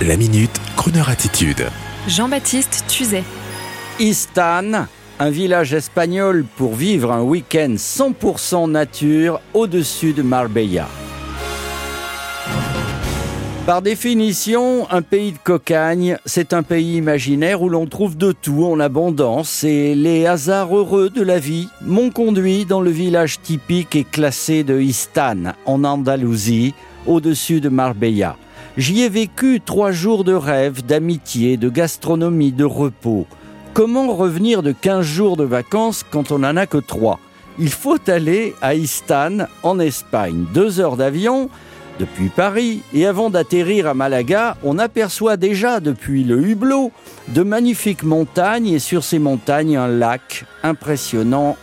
La minute, Kroneur attitude. Jean-Baptiste Tuzet. Istan, un village espagnol pour vivre un week-end 100% nature au-dessus de Marbella. Par définition, un pays de cocagne, c'est un pays imaginaire où l'on trouve de tout en abondance et les hasards heureux de la vie m'ont conduit dans le village typique et classé de Istan, en Andalousie, au-dessus de Marbella. J'y ai vécu trois jours de rêve, d'amitié, de gastronomie, de repos. Comment revenir de 15 jours de vacances quand on n'en a que trois? Il faut aller à Istan, en Espagne. Deux heures d'avion depuis Paris, et avant d'atterrir à Malaga, on aperçoit déjà depuis le hublot de magnifiques montagnes et sur ces montagnes un lac impressionnant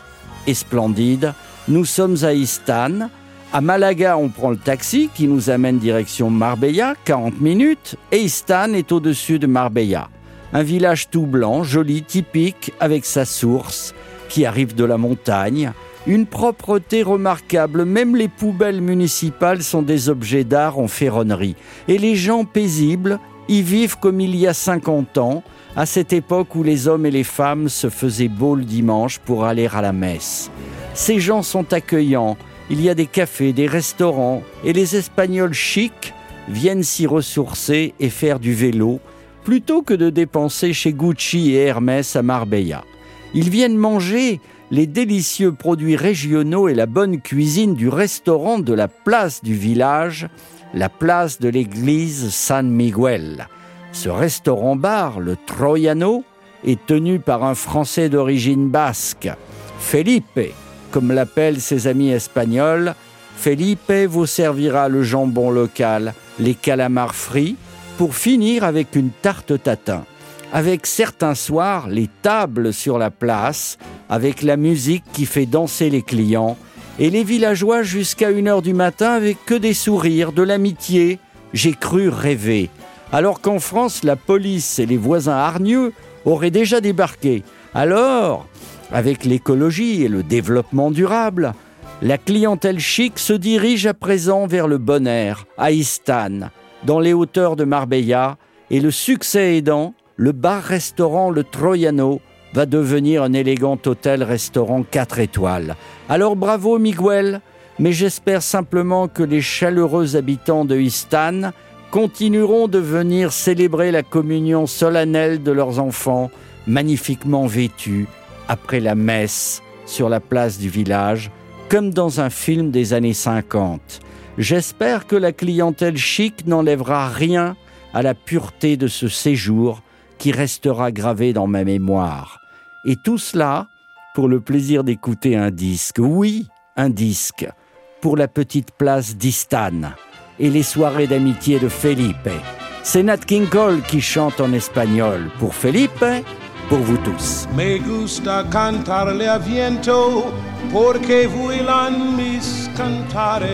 et splendide. Nous sommes à Istan, à Malaga, on prend le taxi qui nous amène direction Marbella, 40 minutes, et Istan est au-dessus de Marbella. Un village tout blanc, joli, typique, avec sa source, qui arrive de la montagne. Une propreté remarquable, même les poubelles municipales sont des objets d'art en ferronnerie. Et les gens paisibles y vivent comme il y a 50 ans, à cette époque où les hommes et les femmes se faisaient beau le dimanche pour aller à la messe. Ces gens sont accueillants, il y a des cafés, des restaurants, et les Espagnols chics viennent s'y ressourcer et faire du vélo, plutôt que de dépenser chez Gucci et Hermès à Marbella. Ils viennent manger les délicieux produits régionaux et la bonne cuisine du restaurant de la place du village, la place de l'église San Miguel. Ce restaurant-bar, le Troyano, est tenu par un Français d'origine basque, Felipe, comme l'appellent ses amis espagnols, Felipe vous servira le jambon local, les calamars frits, pour finir avec une tarte tatin. Avec certains soirs, les tables sur la place, avec la musique qui fait danser les clients, et les villageois jusqu'à une heure du matin avec que des sourires, de l'amitié. J'ai cru rêver. Alors qu'en France, la police et les voisins hargneux auraient déjà débarqué. Alors, avec l'écologie et le développement durable, la clientèle chic se dirige à présent vers le bon air, à Istan, dans les hauteurs de Marbella, et le succès aidant, le bar-restaurant Le Troyano va devenir un élégant hôtel-restaurant 4 étoiles. Alors bravo Miguel, mais j'espère simplement que les chaleureux habitants de Istan continueront de venir célébrer la communion solennelle de leurs enfants, magnifiquement vêtus, après la messe sur la place du village, comme dans un film des années 50. J'espère que la clientèle chic n'enlèvera rien à la pureté de ce séjour qui restera gravé dans ma mémoire. Et tout cela pour le plaisir d'écouter un disque. Oui, un disque. Pour la petite place d'Istan et les soirées d'amitié de Felipe. C'est Nat King Cole qui chante en espagnol. Pour Felipe, Me gusta cantarle a viento porque vuelan mis cantares.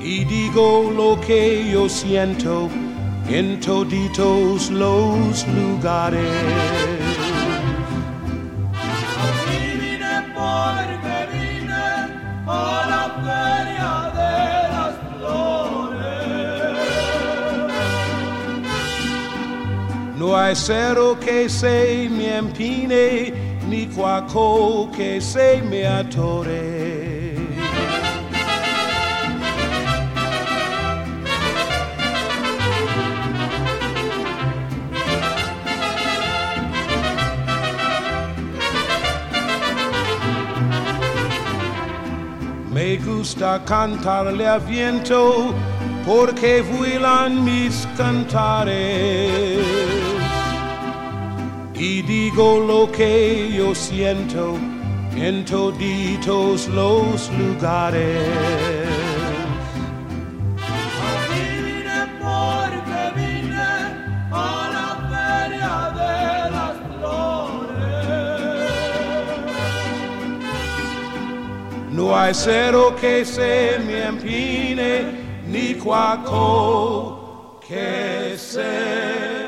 Y digo lo que yo siento en toditos los lugares. No hay cero que se me empine, ni cuaco que se me atore. Me gusta cantarle a viento porque vuelan mis cantares. Y digo lo que yo siento en toditos los lugares. No hay cero que se me empine, ni cuaco que se.